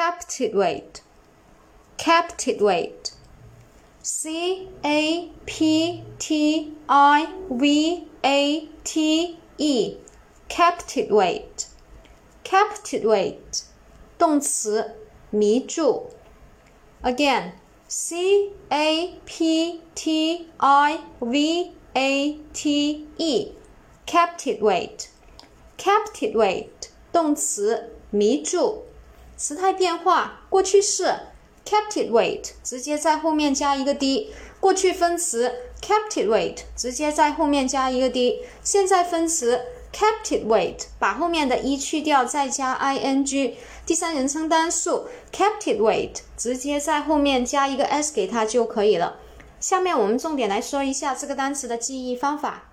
captivate, C A P T I V A T E, captivate, captivate，动词，迷住。Again, C A P T I V A T E, captivate, captivate，动词，迷住。 时态变化，过去式。captivate 直接在后面加一个 d，过去分词。captivate 直接在后面加一个 d，现在分词。captivate 把后面的一去掉，再加 ing，第三人称单数。captivate 直接在后面加一个 s 给它就可以了。下面我们重点来说一下这个单词的记忆方法。